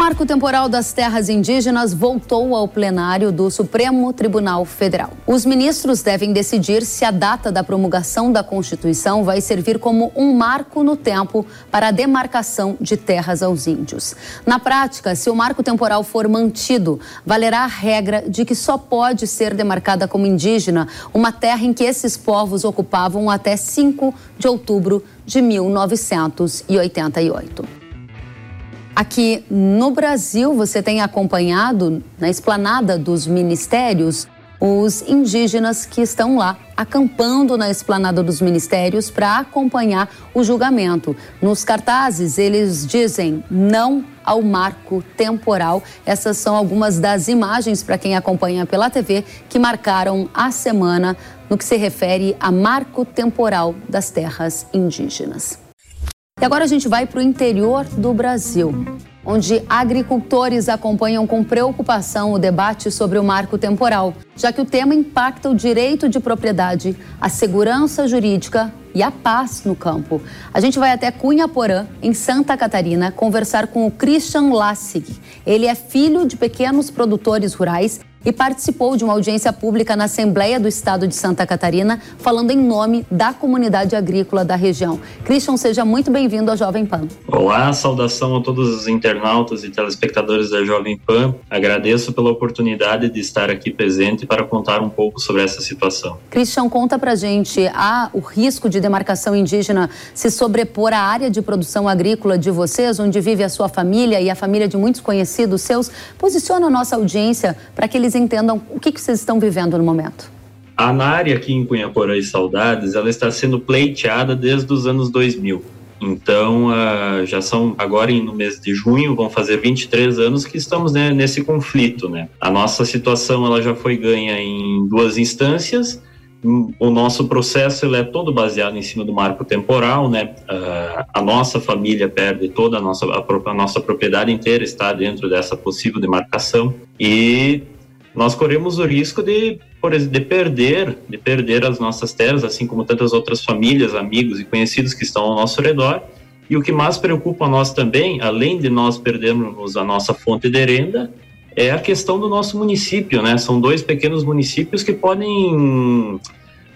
marco temporal das terras indígenas voltou ao plenário do Supremo Tribunal Federal. Os ministros devem decidir se a data da promulgação da Constituição vai servir como um marco no tempo para a demarcação de terras aos índios. Na prática, se o marco temporal for mantido, valerá a regra de que só pode ser demarcada como indígena uma terra em que esses povos ocupavam até 5 de outubro de 1988. Aqui no Brasil, você tem acompanhado na esplanada dos ministérios os indígenas que estão lá acampando na esplanada dos ministérios para acompanhar o julgamento. Nos cartazes, eles dizem não ao marco temporal. Essas são algumas das imagens para quem acompanha pela TV que marcaram a semana no que se refere a marco temporal das terras indígenas. E agora a gente vai para o interior do Brasil, onde agricultores acompanham com preocupação o debate sobre o marco temporal, já que o tema impacta o direito de propriedade, a segurança jurídica e a paz no campo. A gente vai até Cunha Porã, em Santa Catarina, conversar com o Christian Lassig. Ele é filho de pequenos produtores rurais e participou de uma audiência pública na Assembleia do Estado de Santa Catarina, falando em nome da comunidade agrícola da região. Christian, seja muito bem-vindo à Jovem Pan. Olá, saudação a todos os internautas e telespectadores da Jovem Pan. Agradeço pela oportunidade de estar aqui presente para contar um pouco sobre essa situação. Christian, conta pra gente, há o risco de demarcação indígena se sobrepor à área de produção agrícola de vocês, onde vive a sua família e a família de muitos conhecidos seus? Posiciona a nossa audiência para que eles eles entendam o que, que vocês estão vivendo no momento. A área aqui em Cunhaporã e Saudades, ela está sendo pleiteada desde os anos 2000. Então, uh, já são agora no mês de junho, vão fazer 23 anos que estamos né, nesse conflito, né? A nossa situação ela já foi ganha em duas instâncias. O nosso processo ele é todo baseado em cima do marco temporal, né? Uh, a nossa família perde toda a nossa a, a nossa propriedade inteira está dentro dessa possível demarcação e nós corremos o risco de, por exemplo, de perder, de perder as nossas terras, assim como tantas outras famílias, amigos e conhecidos que estão ao nosso redor. E o que mais preocupa a nós também, além de nós perdermos a nossa fonte de renda, é a questão do nosso município, né? São dois pequenos municípios que podem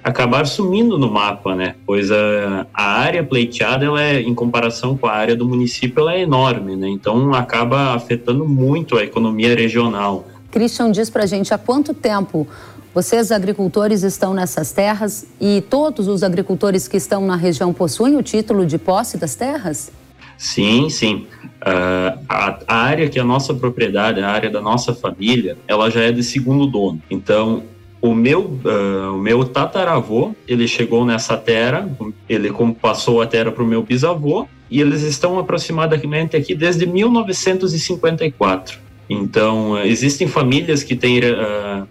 acabar sumindo no mapa, né? Pois a, a área pleiteada, ela é, em comparação com a área do município, ela é enorme, né? Então acaba afetando muito a economia regional. Christian diz para a gente há quanto tempo vocês, agricultores, estão nessas terras e todos os agricultores que estão na região possuem o título de posse das terras? Sim, sim. Uh, a, a, área que é a nossa propriedade, a área da nossa família, ela já é de segundo dono. Então, o meu, uh, o meu tataravô, ele chegou nessa terra, ele passou a terra para o meu bisavô, e eles estão aproximadamente aqui desde 1954. Então, eh, existem famílias que, têm, uh,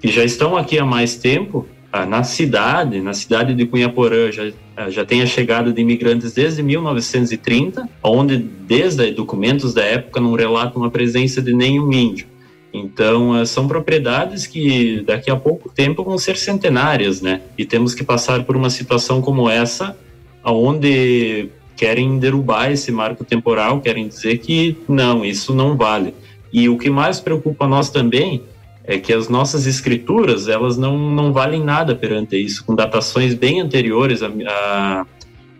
que já estão aqui há mais tempo, uh, na cidade, na cidade de Cunhaporã, já, uh, já tem a chegada de imigrantes desde 1930, onde, desde documentos da época, não relatam a presença de nenhum índio. Então, são propriedades que daqui a pouco tempo vão ser centenárias, né? E temos que passar por uma situação como essa, onde querem derrubar esse marco temporal, querem dizer que não, isso não vale. E o que mais preocupa nós também é que as nossas escrituras elas não, não valem nada perante isso, com datações bem anteriores à, à,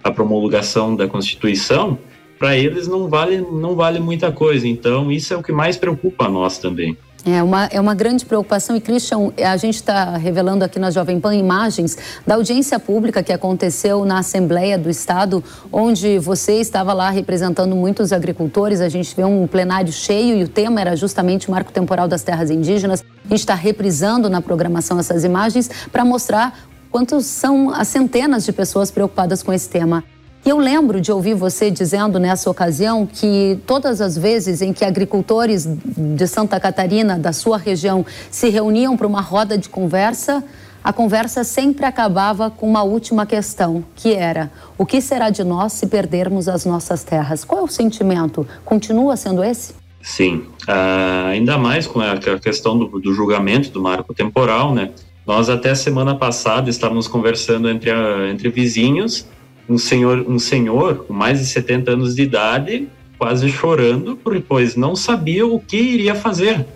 à promulgação da Constituição, para eles não vale, não vale muita coisa. Então, isso é o que mais preocupa a nós também. É uma, é uma grande preocupação. E, Christian, a gente está revelando aqui na Jovem Pan imagens da audiência pública que aconteceu na Assembleia do Estado, onde você estava lá representando muitos agricultores. A gente vê um plenário cheio e o tema era justamente o marco temporal das terras indígenas. A gente está reprisando na programação essas imagens para mostrar quantos são as centenas de pessoas preocupadas com esse tema. Eu lembro de ouvir você dizendo nessa ocasião que todas as vezes em que agricultores de Santa Catarina, da sua região, se reuniam para uma roda de conversa, a conversa sempre acabava com uma última questão, que era: o que será de nós se perdermos as nossas terras? Qual é o sentimento? Continua sendo esse? Sim, uh, ainda mais com a questão do, do, julgamento do marco temporal, né? Nós até semana passada estávamos conversando entre, a, entre vizinhos um senhor, um senhor com mais de 70 anos de idade quase chorando, pois não sabia o que iria fazer.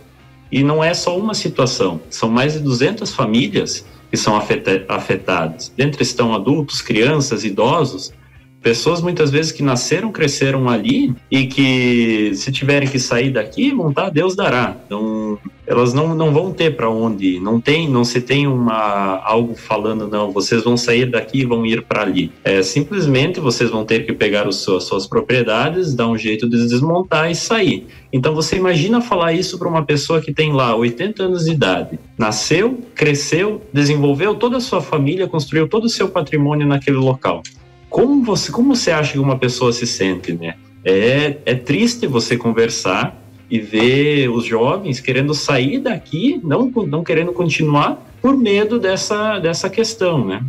E não é só uma situação, são mais de 200 famílias que são afetadas. Dentre estão adultos, crianças, idosos, Pessoas muitas vezes que nasceram, cresceram ali e que se tiverem que sair daqui, montar, Deus dará. Então, elas não, não vão ter para onde ir. Não tem, não se tem uma algo falando não, vocês vão sair daqui e vão ir para ali. É simplesmente vocês vão ter que pegar os, as suas propriedades, dar um jeito de desmontar e sair. Então você imagina falar isso para uma pessoa que tem lá 80 anos de idade, nasceu, cresceu, desenvolveu toda a sua família, construiu todo o seu patrimônio naquele local como você, como você acha que uma pessoa se sente, né? É, é triste você conversar e ver os jovens querendo sair daqui, não, não querendo continuar por medo dessa, dessa questão, né?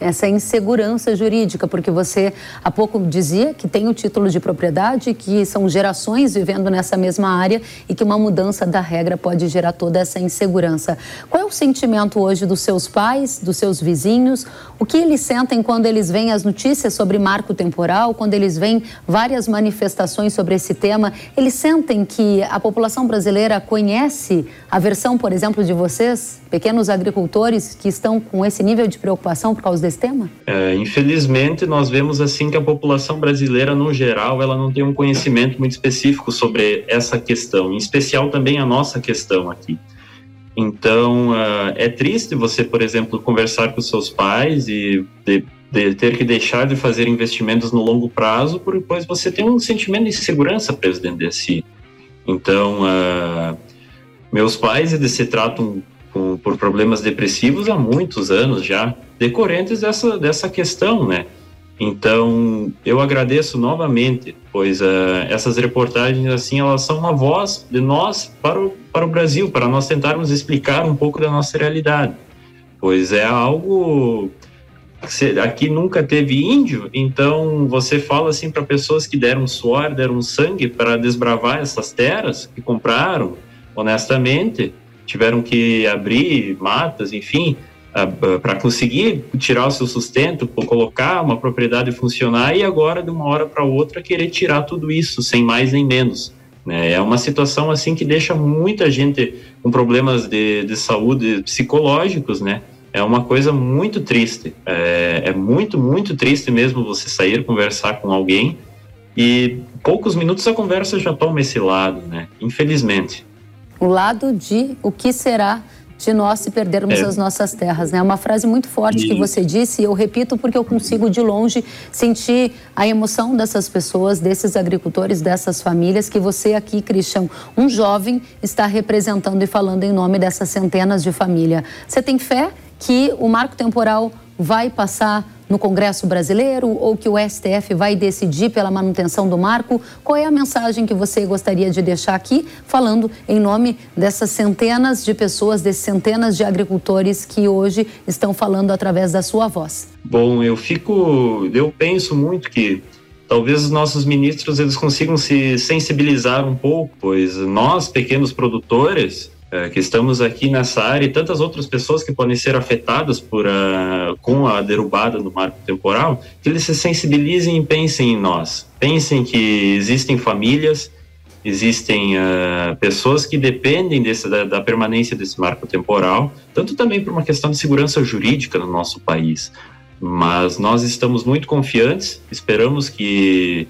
Essa insegurança jurídica, porque você há pouco dizia que tem o título de propriedade, que são gerações vivendo nessa mesma área e que uma mudança da regra pode gerar toda essa insegurança. Qual é o sentimento hoje dos seus pais, dos seus vizinhos? O que eles sentem quando eles veem as notícias sobre marco temporal, quando eles veem várias manifestações sobre esse tema? Eles sentem que a população brasileira conhece a versão, por exemplo, de vocês, pequenos agricultores que estão com esse nível de preocupação por causa desse tema? É, infelizmente, nós vemos assim que a população brasileira, no geral, ela não tem um conhecimento muito específico sobre essa questão, em especial também a nossa questão aqui. Então, uh, é triste você, por exemplo, conversar com seus pais e de, de ter que deixar de fazer investimentos no longo prazo, porque depois você tem um sentimento de insegurança preso dentro de si. Então, uh, meus pais, eles se tratam por problemas depressivos há muitos anos já, decorrentes dessa, dessa questão, né? Então, eu agradeço novamente, pois uh, essas reportagens, assim, elas são uma voz de nós para o, para o Brasil, para nós tentarmos explicar um pouco da nossa realidade. Pois é algo aqui nunca teve índio, então você fala assim para pessoas que deram suor, deram sangue para desbravar essas terras, que compraram honestamente, tiveram que abrir matas, enfim, para conseguir tirar o seu sustento, colocar uma propriedade funcionar e agora de uma hora para outra querer tirar tudo isso sem mais nem menos. Né? É uma situação assim que deixa muita gente com problemas de, de saúde psicológicos, né? É uma coisa muito triste. É, é muito, muito triste mesmo você sair conversar com alguém e poucos minutos a conversa já toma esse lado, né? Infelizmente. O lado de o que será de nós se perdermos é. as nossas terras. É né? uma frase muito forte que você disse e eu repito porque eu consigo de longe sentir a emoção dessas pessoas, desses agricultores, dessas famílias que você aqui, Christian, um jovem, está representando e falando em nome dessas centenas de famílias. Você tem fé que o marco temporal vai passar no Congresso Brasileiro ou que o STF vai decidir pela manutenção do marco? Qual é a mensagem que você gostaria de deixar aqui, falando em nome dessas centenas de pessoas, desses centenas de agricultores que hoje estão falando através da sua voz? Bom, eu fico, eu penso muito que talvez os nossos ministros eles consigam se sensibilizar um pouco, pois nós pequenos produtores é, que estamos aqui nessa área e tantas outras pessoas que podem ser afetadas por a, com a derrubada do marco temporal, que eles se sensibilizem e pensem em nós. Pensem que existem famílias, existem uh, pessoas que dependem desse, da, da, permanência desse marco temporal, tanto também por uma questão de segurança jurídica no nosso país. Mas nós estamos muito confiantes, esperamos que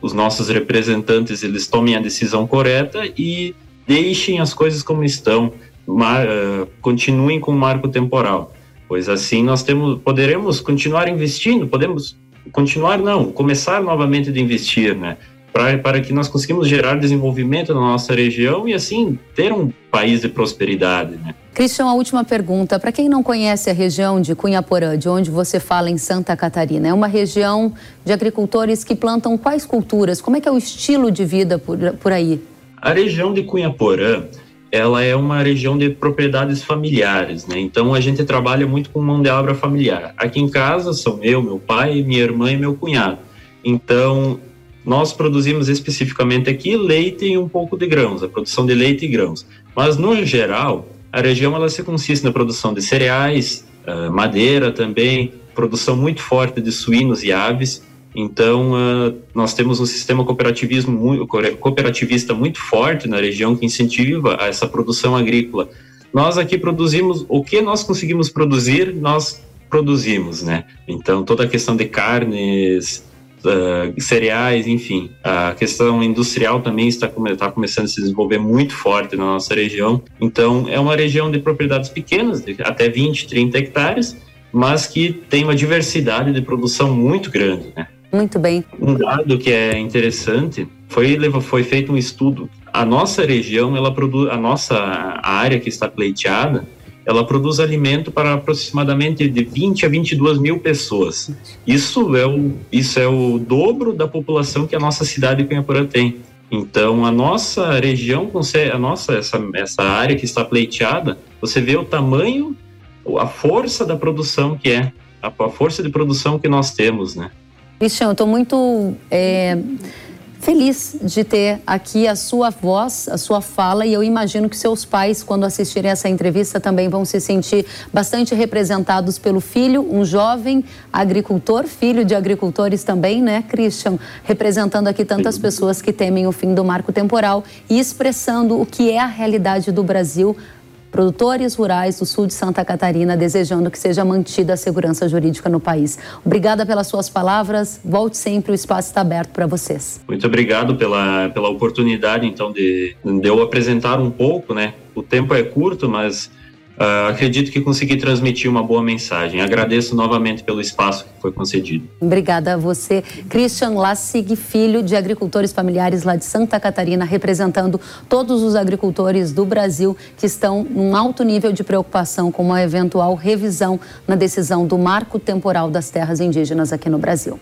os nossos representantes eles tomem a decisão correta e deixem as coisas como estão, mar, uh, continuem com o marco temporal, pois assim nós temos, poderemos continuar investindo, podemos continuar não, começar novamente de investir, né? Pra, para que nós conseguimos gerar desenvolvimento na nossa região e assim ter um país de prosperidade, né? Cristian, a última pergunta. Para quem não conhece a região de Cunhaporã, de onde você fala em Santa Catarina, é uma região de agricultores que plantam quais culturas? Como é que é o estilo de vida por, por aí? A região de Cunhaporã, ela é uma região de propriedades familiares, né? Então a gente trabalha muito com mão de obra familiar. Aqui em casa são eu, meu pai, minha irmã e meu cunhado. Então nós produzimos especificamente aqui leite e um pouco de grãos, a produção de leite e grãos. Mas no geral, a região ela se consiste na produção de cereais, madeira também, produção muito forte de suínos e aves Então, uh, nós temos um sistema cooperativismo cooperativista muito forte na região que incentiva essa produção agrícola. Nós aqui produzimos o que nós conseguimos produzir, nós produzimos, né? Então, toda a questão de carnes, uh, cereais, enfim. A questão industrial também está, está começando a se desenvolver muito forte na nossa região. Então, é uma região de propriedades pequenas, de até 20, 30 hectares, mas que tem uma diversidade de produção muito grande, né? Muito bem. Um dado que é interessante foi foi feito um estudo. A nossa região, ela produz a nossa área que está pleiteada, ela produz alimento para aproximadamente de 20 a 22 mil pessoas. Isso é o isso é o dobro da população que a nossa cidade de Cunhaporã tem. Então, a nossa região, a nossa essa, essa área que está pleiteada, você vê o tamanho, a força da produção que é, a força de produção que nós temos, né? Cristian, eu estou muito é, feliz de ter aqui a sua voz, a sua fala, e eu imagino que seus pais, quando assistirem essa entrevista, também vão se sentir bastante representados pelo filho, um jovem agricultor, filho de agricultores também, né, Christian? Representando aqui tantas pessoas que temem o fim do marco temporal e expressando o que é a realidade do Brasil produtores rurais do sul de Santa Catarina, desejando que seja mantida a segurança jurídica no país. Obrigada pelas suas palavras. Volte sempre, o espaço está aberto para vocês. Muito obrigado pela, pela oportunidade, então, de, de eu apresentar um pouco, né? O tempo é curto, mas Uh, acredito que consegui transmitir uma boa mensagem. Agradeço novamente pelo espaço que foi concedido. Obrigada a você. Christian Lassig, filho de agricultores familiares lá de Santa Catarina, representando todos os agricultores do Brasil que estão num alto nível de preocupação com uma eventual revisão na decisão do marco temporal das terras indígenas aqui no Brasil.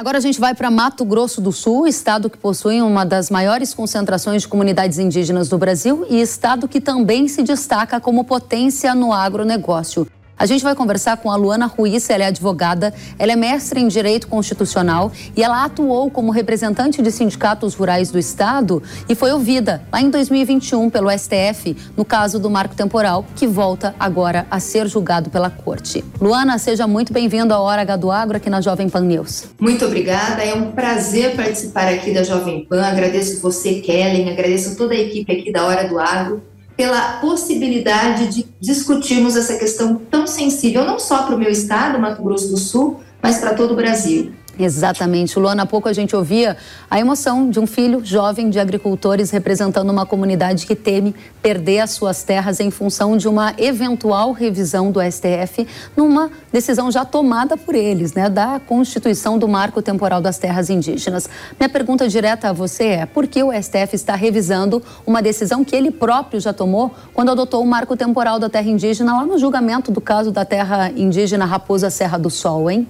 Agora a gente vai para Mato Grosso do Sul, estado que possui uma das maiores concentrações de comunidades indígenas do Brasil e estado que também se destaca como potência no agronegócio. A gente vai conversar com a Luana Ruiz, ela é advogada, ela é mestre em Direito Constitucional e ela atuou como representante de sindicatos rurais do Estado e foi ouvida lá em 2021 pelo STF no caso do marco temporal, que volta agora a ser julgado pela Corte. Luana, seja muito bem-vindo à Hora H do Agro aqui na Jovem Pan News. Muito obrigada, é um prazer participar aqui da Jovem Pan. Agradeço você, Kellen, agradeço toda a equipe aqui da Hora do Agro pela possibilidade de discutirmos essa questão tão sensível, não só para o meu estado, Mato Grosso do Sul, mas para todo o Brasil. Exatamente. Luana, há pouco a gente ouvia a emoção de um filho jovem de agricultores representando uma comunidade que teme perder as suas terras em função de uma eventual revisão do STF numa decisão já tomada por eles, né, da Constituição do Marco Temporal das Terras Indígenas. Minha pergunta direta a você é: por que o STF está revisando uma decisão que ele próprio já tomou quando adotou o Marco Temporal da Terra Indígena lá no julgamento do caso da terra indígena Raposa Serra do Sol, hein?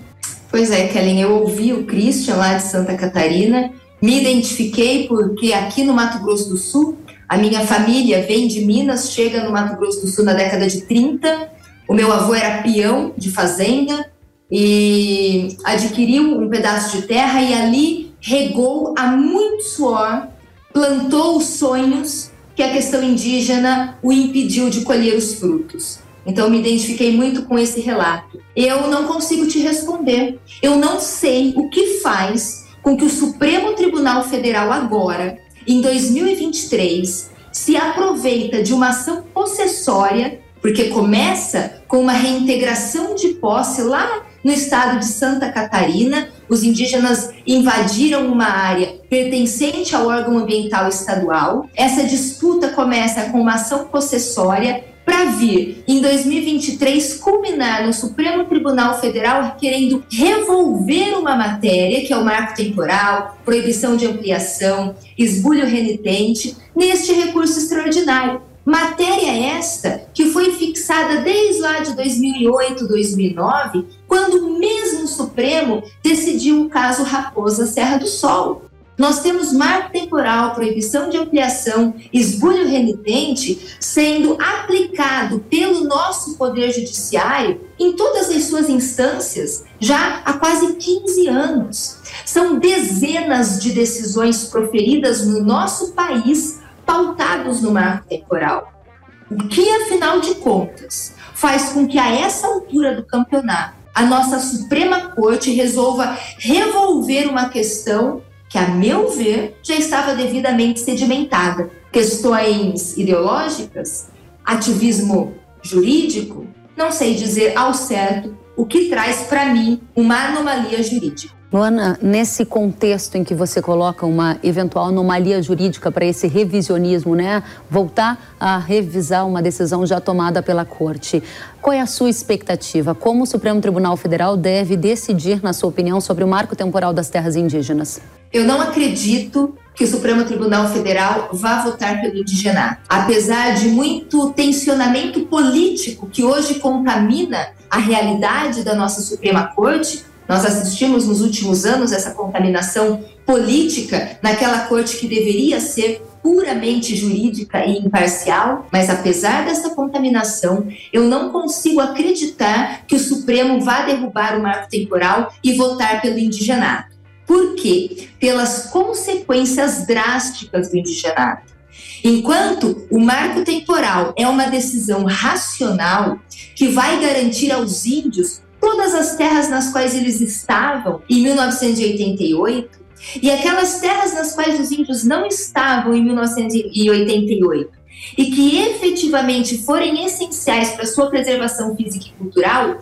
Pois é, Kellen, eu ouvi o Christian lá de Santa Catarina, me identifiquei porque aqui no Mato Grosso do Sul, a minha família vem de Minas, chega no Mato Grosso do Sul na década de 30. O meu avô era peão de fazenda e adquiriu um pedaço de terra e ali regou a muito suor, plantou os sonhos que a questão indígena o impediu de colher os frutos. Então, eu me identifiquei muito com esse relato. Eu não consigo te responder. Eu não sei o que faz com que o Supremo Tribunal Federal, agora, em 2023, se aproveita de uma ação possessória, porque começa com uma reintegração de posse lá no estado de Santa Catarina. Os indígenas invadiram uma área pertencente ao órgão ambiental estadual. Essa disputa começa com uma ação possessória para vir em 2023 culminar no Supremo Tribunal Federal querendo revolver uma matéria, que é o marco temporal, proibição de ampliação, esbulho renitente, neste recurso extraordinário. Matéria esta que foi fixada desde lá de 2008, 2009, quando o mesmo Supremo decidiu o caso Raposa Serra do Sol. Nós temos marco temporal, proibição de ampliação, esbulho renitente sendo aplicado pelo nosso Poder Judiciário em todas as suas instâncias já há quase 15 anos. São dezenas de decisões proferidas no nosso país pautados no marco temporal. O que, afinal de contas, faz com que a essa altura do campeonato a nossa Suprema Corte resolva revolver uma questão que, a meu ver, já estava devidamente sedimentada. Questões ideológicas, ativismo jurídico, não sei dizer ao certo o que traz para mim uma anomalia jurídica. Luana, nesse contexto em que você coloca uma eventual anomalia jurídica para esse revisionismo, né? Voltar a revisar uma decisão já tomada pela Corte. Qual é a sua expectativa? Como o Supremo Tribunal Federal deve decidir, na sua opinião, sobre o marco temporal das terras indígenas? Eu não acredito que o Supremo Tribunal Federal vá votar pelo indigenato. Apesar de muito tensionamento político que hoje contamina a realidade da nossa Suprema Corte, nós assistimos nos últimos anos essa contaminação política naquela corte que deveria ser puramente jurídica e imparcial, mas apesar dessa contaminação, eu não consigo acreditar que o Supremo vá derrubar o marco temporal e votar pelo indigenato. Por quê? Pelas consequências drásticas do indigenato. Enquanto o marco temporal é uma decisão racional que vai garantir aos índios todas as terras nas quais eles estavam em 1988 e aquelas terras nas quais os índios não estavam em 1988 e que efetivamente forem essenciais para sua preservação física e cultural,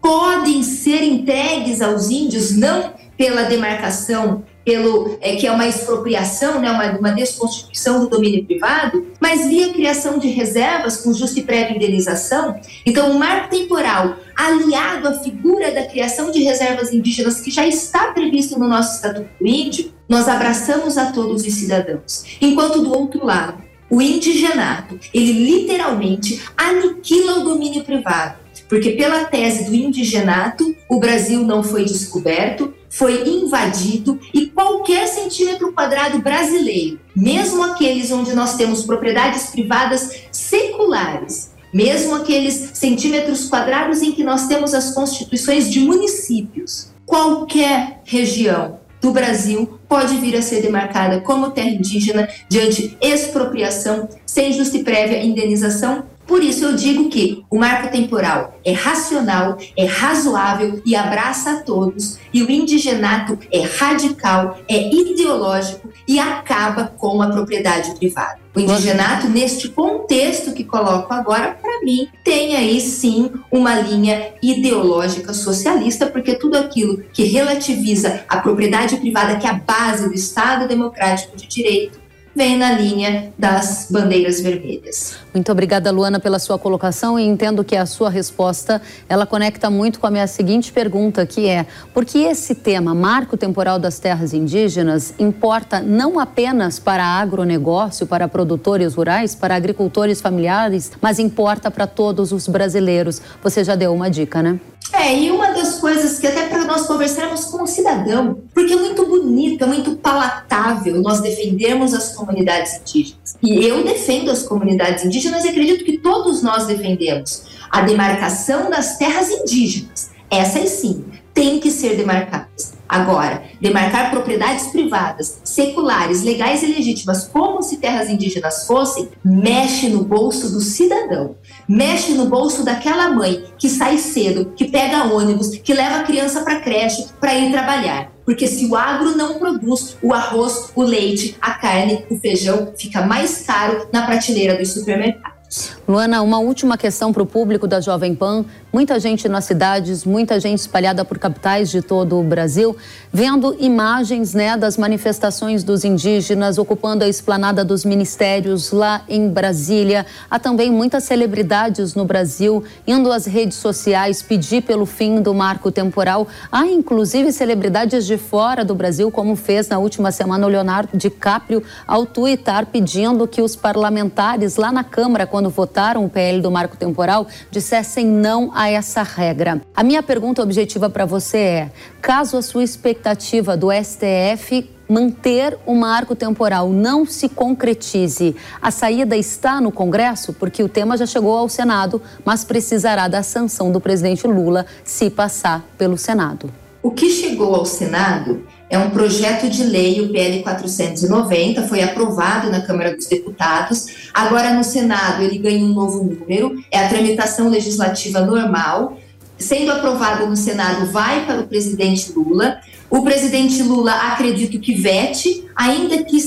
podem ser entregues aos índios não pela demarcação pelo é, que é uma expropriação, né, uma, uma desconstituição do domínio privado, mas via criação de reservas com justa e prévia indenização. Então, o marco temporal aliado à figura da criação de reservas indígenas que já está previsto no nosso Estatuto Índio, nós abraçamos a todos os cidadãos. Enquanto do outro lado, o indigenato, ele literalmente aniquila o domínio privado, porque pela tese do indigenato, o Brasil não foi descoberto, foi invadido e qualquer centímetro quadrado brasileiro, mesmo aqueles onde nós temos propriedades privadas seculares, mesmo aqueles centímetros quadrados em que nós temos as constituições de municípios, qualquer região do Brasil pode vir a ser demarcada como terra indígena diante expropriação sem justa e prévia indenização por isso eu digo que o marco temporal é racional, é razoável e abraça a todos, e o indigenato é radical, é ideológico e acaba com a propriedade privada. O indigenato, neste contexto que coloco agora, para mim, tem aí sim uma linha ideológica socialista, porque tudo aquilo que relativiza a propriedade privada, que é a base do Estado democrático de direito, vem na linha das bandeiras vermelhas. Muito obrigada, Luana, pela sua colocação e entendo que a sua resposta ela conecta muito com a minha seguinte pergunta, que é: por que esse tema, marco temporal das terras indígenas, importa não apenas para agronegócio, para produtores rurais, para agricultores familiares, mas importa para todos os brasileiros? Você já deu uma dica, né? É, e uma das coisas que até para nós conversarmos com o cidadão, porque é muito bonito, é muito palatável nós defendermos as comunidades indígenas. E eu defendo as comunidades indígenas e acredito que todos nós defendemos a demarcação das terras indígenas. Essas sim, têm que ser demarcadas. Agora, demarcar propriedades privadas, seculares, legais e legítimas, como se terras indígenas fossem, mexe no bolso do cidadão, mexe no bolso daquela mãe que sai cedo, que pega ônibus, que leva a criança para creche para ir trabalhar. Porque se o agro não produz o arroz, o leite, a carne, o feijão, fica mais caro na prateleira dos supermercados. Luana, uma última questão para o público da Jovem Pan. Muita gente nas cidades, muita gente espalhada por capitais de todo o Brasil, vendo imagens né, das manifestações dos indígenas ocupando a esplanada dos ministérios lá em Brasília. Há também muitas celebridades no Brasil indo às redes sociais pedir pelo fim do marco temporal. Há inclusive celebridades de fora do Brasil, como fez na última semana o Leonardo DiCaprio, ao tuitar pedindo que os parlamentares lá na Câmara, quando votaram o PL do marco temporal, dissessem não a essa regra. A minha pergunta objetiva para você é: caso a sua expectativa do STF manter o marco temporal não se concretize, a saída está no Congresso, porque o tema já chegou ao Senado, mas precisará da sanção do presidente Lula se passar pelo Senado. O que chegou ao Senado é um projeto de lei, o PL 490, foi aprovado na Câmara dos Deputados. Agora, no Senado, ele ganha um novo número, é a tramitação legislativa normal. sendo aprovado no Senado, vai para o presidente Lula. O presidente Lula, acredito que vete, ainda que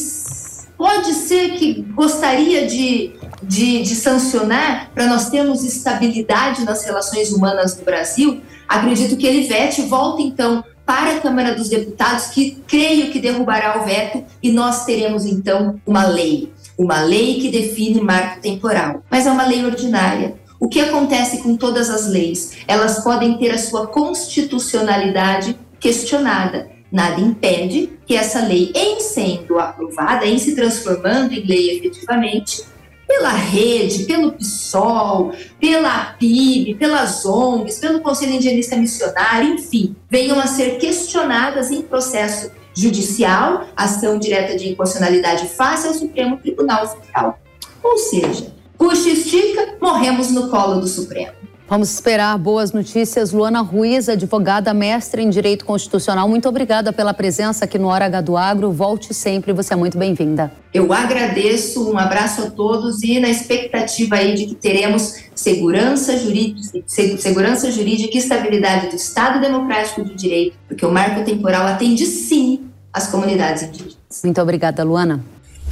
pode ser que gostaria de, de, de sancionar para nós termos estabilidade nas relações humanas no Brasil. Acredito que ele vete, volta então para a Câmara dos Deputados, que creio que derrubará o veto e nós teremos então uma lei, uma lei que define marco temporal. Mas é uma lei ordinária. O que acontece com todas as leis? Elas podem ter a sua constitucionalidade questionada. Nada impede que essa lei, em sendo aprovada, em se transformando em lei efetivamente, pela rede, pelo PSOL, pela PIB, pelas ONGs, pelo Conselho Indianista Missionário, enfim, venham a ser questionadas em processo judicial, ação direta de inconstitucionalidade face ao Supremo Tribunal Federal. Ou seja, puxa estica, morremos no colo do Supremo. Vamos esperar boas notícias. Luana Ruiz, advogada mestre em Direito Constitucional, muito obrigada pela presença aqui no Hora H do Agro. Volte sempre, você é muito bem-vinda. Eu agradeço, um abraço a todos e na expectativa aí de que teremos segurança jurídica, segurança jurídica e estabilidade do Estado Democrático de Direito, porque o marco temporal atende sim as comunidades indígenas. Muito obrigada, Luana.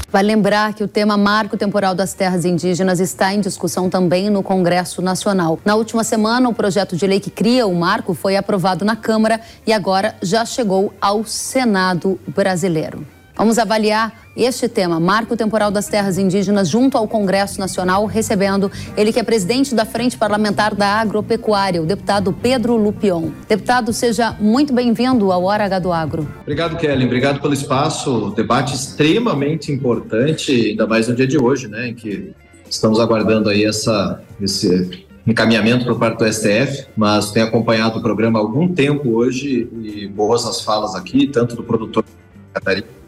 Vai lembrar que o tema Marco Temporal das Terras Indígenas está em discussão também no Congresso Nacional. Na última semana, o projeto de lei que cria o marco foi aprovado na Câmara e agora já chegou ao Senado brasileiro. Vamos avaliar este tema, Marco Temporal das Terras Indígenas, junto ao Congresso Nacional, recebendo ele que é presidente da Frente Parlamentar da Agropecuária, o deputado Pedro Lupion. Deputado, seja muito bem-vindo ao Hora H do Agro. Obrigado, Kelly. Obrigado pelo espaço. Debate extremamente importante, ainda mais no dia de hoje, né, em que estamos aguardando aí essa, esse encaminhamento por parte do STF, mas tenho acompanhado o programa há algum tempo hoje e boas as falas aqui, tanto do produtor Catarina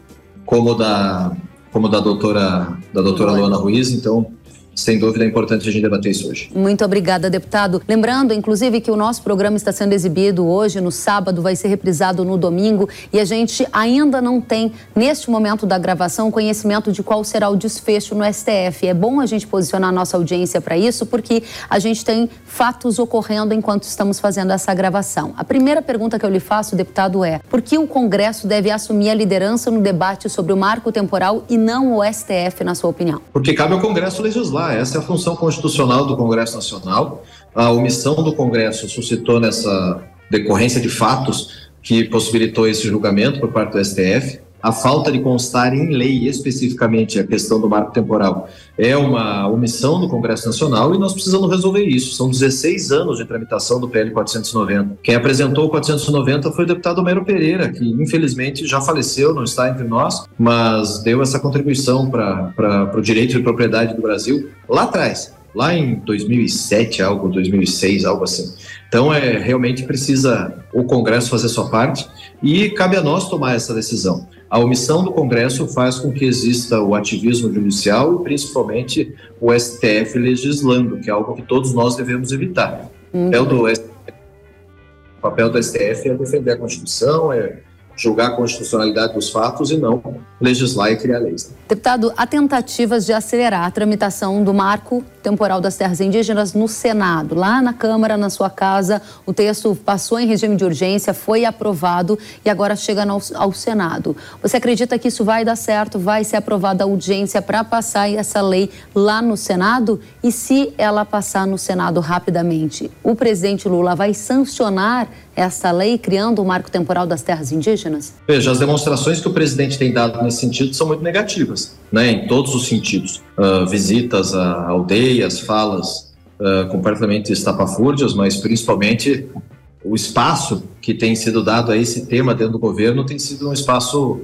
como da como da doutora da doutora Luana Ruiz, então sem dúvida é importante a gente debater isso hoje. Muito obrigada, deputado. Lembrando, inclusive, que o nosso programa está sendo exibido hoje, no sábado, vai ser reprisado no domingo e a gente ainda não tem, neste momento da gravação, conhecimento de qual será o desfecho no STF. É bom a gente posicionar a nossa audiência para isso, porque a gente tem fatos ocorrendo enquanto estamos fazendo essa gravação. A primeira pergunta que eu lhe faço, deputado, é: por que o Congresso deve assumir a liderança no debate sobre o marco temporal e não o STF, na sua opinião? Porque cabe ao Congresso legislar essa é a função constitucional do Congresso Nacional. A omissão do Congresso suscitou nessa decorrência de fatos que possibilitou esse julgamento por parte do STF. A falta de constar em lei especificamente a questão do marco temporal é uma omissão do Congresso Nacional e nós precisamos resolver isso. São 16 anos de tramitação do PL 490. Quem apresentou o 490 foi o deputado Homero Pereira, que infelizmente já faleceu, não está entre nós, mas deu essa contribuição para o direito de propriedade do Brasil lá atrás lá em 2007, algo 2006, algo assim. Então é realmente precisa o Congresso fazer sua parte e cabe a nós tomar essa decisão. A omissão do Congresso faz com que exista o ativismo judicial e principalmente o STF legislando, que é algo que todos nós devemos evitar. Uhum. O, papel do, o papel do STF é defender a Constituição, é julgar a constitucionalidade dos fatos e não legislar e criar leis. Deputado, há tentativas de acelerar a tramitação do marco temporal das terras indígenas no Senado. Lá na Câmara, na sua casa, o texto passou em regime de urgência, foi aprovado e agora chega ao, ao Senado. Você acredita que isso vai dar certo? Vai ser aprovada a urgência para passar essa lei lá no Senado? E se ela passar no Senado rapidamente, o presidente Lula vai sancionar essa lei criando o marco temporal das terras indígenas? Veja, as demonstrações que o presidente tem dado nesse sentido são muito negativas, né, em todos os sentidos. Uh, visitas a aldeias, falas uh, completamente estapafúrdias, mas principalmente o espaço que tem sido dado a esse tema dentro do governo tem sido um espaço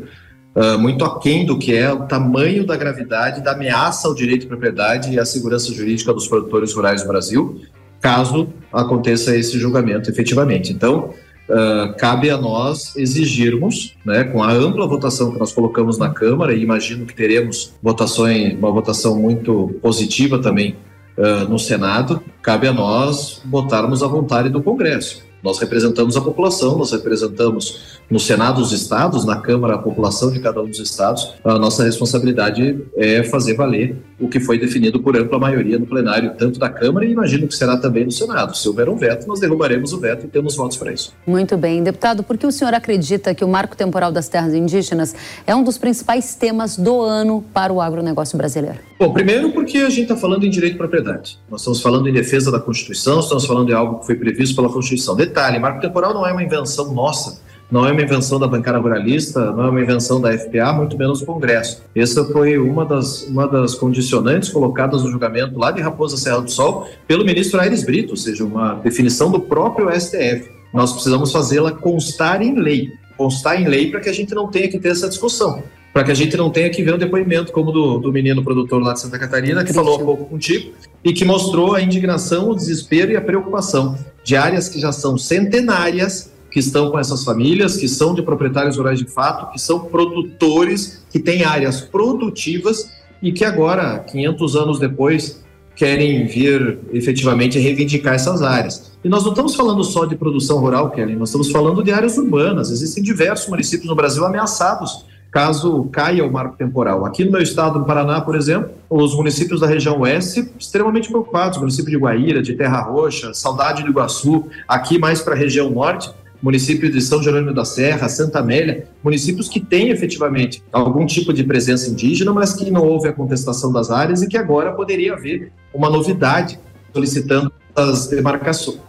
uh, muito aquém do que é o tamanho da gravidade da ameaça ao direito de propriedade e à segurança jurídica dos produtores rurais do Brasil caso aconteça esse julgamento efetivamente. Então, uh, cabe a nós exigirmos, né, com a ampla votação que nós colocamos na Câmara, e imagino que teremos votações, uma votação muito positiva também uh, no Senado, cabe a nós botarmos a vontade do Congresso. Nós representamos a população, nós representamos no Senado os estados, na Câmara a população de cada um dos estados. A nossa responsabilidade é fazer valer o que foi definido por ampla maioria no plenário, tanto da Câmara e imagino que será também no Senado. Se houver um veto, nós derrubaremos o veto e temos votos para isso. Muito bem. Deputado, por que o senhor acredita que o Marco Temporal das Terras Indígenas é um dos principais temas do ano para o agronegócio brasileiro? Bom, primeiro porque a gente está falando em direito de propriedade. Nós estamos falando em defesa da Constituição, estamos falando de algo que foi previsto pela Constituição. Detalhe, marco temporal não é uma invenção nossa, não é uma invenção da bancada ruralista, não é uma invenção da FPA, muito menos do Congresso. Essa foi uma das, uma das condicionantes colocadas no julgamento lá de Raposa Serra do Sol pelo ministro Aires Brito, ou seja, uma definição do próprio STF. Nós precisamos fazê-la constar em lei. Constar em lei para que a gente não tenha que ter essa discussão para que a gente não tenha que ver um depoimento como do, do menino produtor lá de Santa Catarina, que falou há pouco contigo, e que mostrou a indignação, o desespero e a preocupação de áreas que já são centenárias, que estão com essas famílias, que são de proprietários rurais de fato, que são produtores, que têm áreas produtivas e que agora, 500 anos depois, querem vir efetivamente reivindicar essas áreas. E nós não estamos falando só de produção rural, Kelly, nós estamos falando de áreas urbanas. Existem diversos municípios no Brasil ameaçados caso caia o marco temporal. Aqui no meu estado, no Paraná, por exemplo, os municípios da região oeste extremamente preocupados, o município de Guaíra, de Terra Roxa, Saudade do Iguaçu, aqui mais para a região norte, município de São Jerônimo da Serra, Santa Amélia, municípios que têm efetivamente algum tipo de presença indígena, mas que não houve a contestação das áreas e que agora poderia haver uma novidade solicitando as demarcações.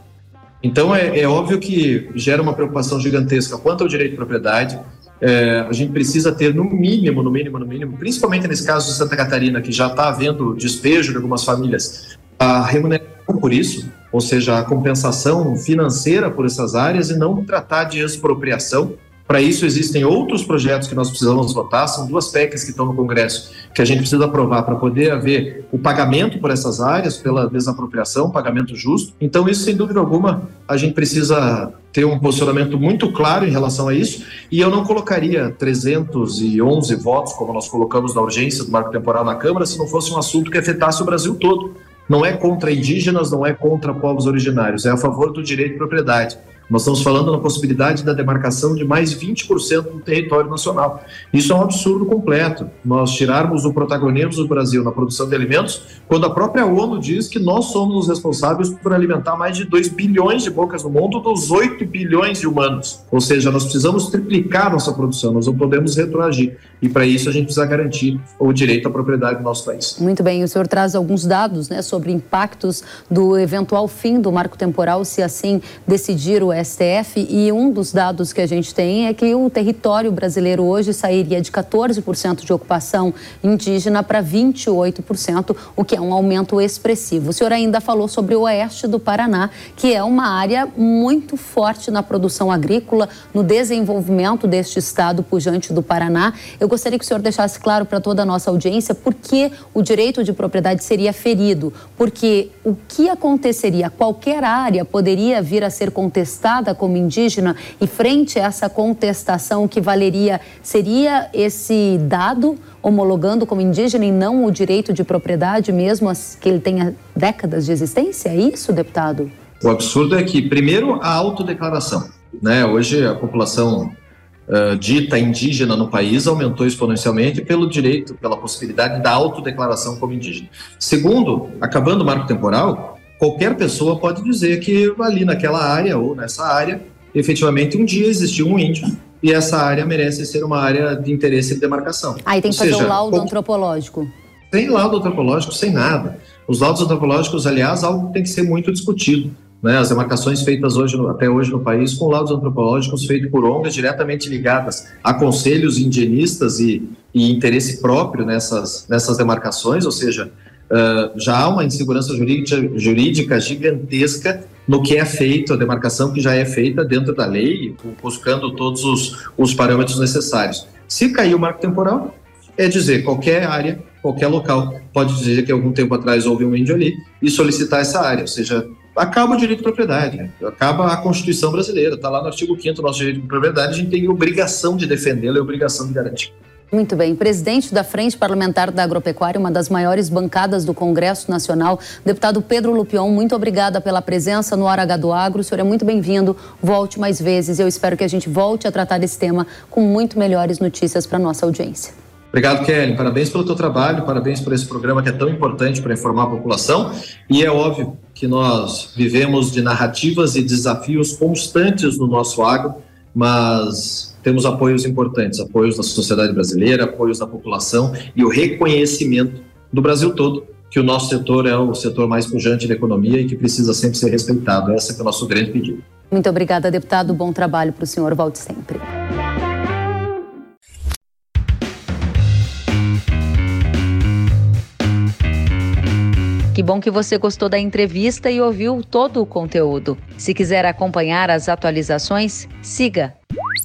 Então, é, é óbvio que gera uma preocupação gigantesca quanto ao direito de propriedade, é, a gente precisa ter no mínimo, no mínimo, no mínimo, principalmente nesse caso de Santa Catarina, que já está havendo despejo de algumas famílias, a remuneração por isso, ou seja, a compensação financeira por essas áreas e não tratar de expropriação, para isso, existem outros projetos que nós precisamos votar, são duas PECs que estão no Congresso, que a gente precisa aprovar para poder haver o pagamento por essas áreas, pela desapropriação, pagamento justo. Então, isso, sem dúvida alguma, a gente precisa ter um posicionamento muito claro em relação a isso, e eu não colocaria 311 votos, como nós colocamos na urgência do marco temporal na Câmara, se não fosse um assunto que afetasse o Brasil todo. Não é contra indígenas, não é contra povos originários, é a favor do direito de propriedade. Nós estamos falando na possibilidade da demarcação de mais 20% do território nacional. Isso é um absurdo completo. Nós tirarmos o protagonismo do Brasil na produção de alimentos, quando a própria ONU diz que nós somos os responsáveis por alimentar mais de 2 bilhões de bocas no mundo dos 8 bilhões de humanos. Ou seja, nós precisamos triplicar nossa produção, nós não podemos retroagir. E para isso a gente precisa garantir o direito à propriedade do nosso país. Muito bem, o senhor traz alguns dados né, sobre impactos do eventual fim do marco temporal, se assim decidir o STF e um dos dados que a gente tem é que o território brasileiro hoje sairia de 14% de ocupação indígena para 28%, o que é um aumento expressivo. O senhor ainda falou sobre o oeste do Paraná, que é uma área muito forte na produção agrícola, no desenvolvimento deste estado pujante do Paraná. Eu gostaria que o senhor deixasse claro para toda a nossa audiência por que o direito de propriedade seria ferido, porque o que aconteceria? Qualquer área poderia vir a ser contestada como indígena e frente a essa contestação que valeria seria esse dado homologando como indígena e não o direito de propriedade mesmo que ele tenha décadas de existência? É isso, deputado? O absurdo é que, primeiro, a autodeclaração. Né? Hoje, a população uh, dita indígena no país aumentou exponencialmente pelo direito, pela possibilidade da autodeclaração como indígena. Segundo, acabando o marco temporal, qualquer pessoa pode dizer que ali naquela área ou nessa área, efetivamente um dia existiu um índio e essa área merece ser uma área de interesse de demarcação. Aí tem que ou fazer seja, um laudo antropológico. Sem laudo antropológico, sem nada. Os laudos antropológicos, aliás, algo que tem que ser muito discutido. Né? As demarcações feitas hoje, até hoje no país, com laudos antropológicos feitos por ONGs diretamente ligadas a conselhos indigenistas e, e interesse próprio nessas, nessas demarcações, ou seja, Uh, já há uma insegurança jurídica, jurídica, gigantesca no que é feito, a demarcação que já é feita dentro da lei, buscando todos os, os parâmetros necessários. Se cair o marco temporal, é dizer qualquer área, qualquer local, pode dizer que algum tempo atrás houve um índio ali e solicitar essa área, ou seja, acaba o direito de propriedade, né? acaba a Constituição brasileira, está lá no artigo 5 do nosso direito de propriedade, a gente tem obrigação de defendê-la e obrigação de garantir. Muito bem. Presidente da Frente Parlamentar da Agropecuária, uma das maiores bancadas do Congresso Nacional, deputado Pedro Lupion, muito obrigada pela presença no Hora H do Agro. O senhor é muito bem-vindo. Volte mais vezes. Eu espero que a gente volte a tratar desse tema com muito melhores notícias para a nossa audiência. Obrigado, Kelly. Parabéns pelo teu trabalho, parabéns por esse programa que é tão importante para informar a população. E é óbvio que nós vivemos de narrativas e desafios constantes no nosso agro, mas temos apoios importantes, apoios da sociedade brasileira, apoios da população e o reconhecimento do Brasil todo que o nosso setor é o setor mais pujante da economia e que precisa sempre ser respeitado. Esse é o nosso grande pedido. Muito obrigada, deputado. Bom trabalho para o senhor. Volte sempre. Que bom que você gostou da entrevista e ouviu todo o conteúdo. Se quiser acompanhar as atualizações, siga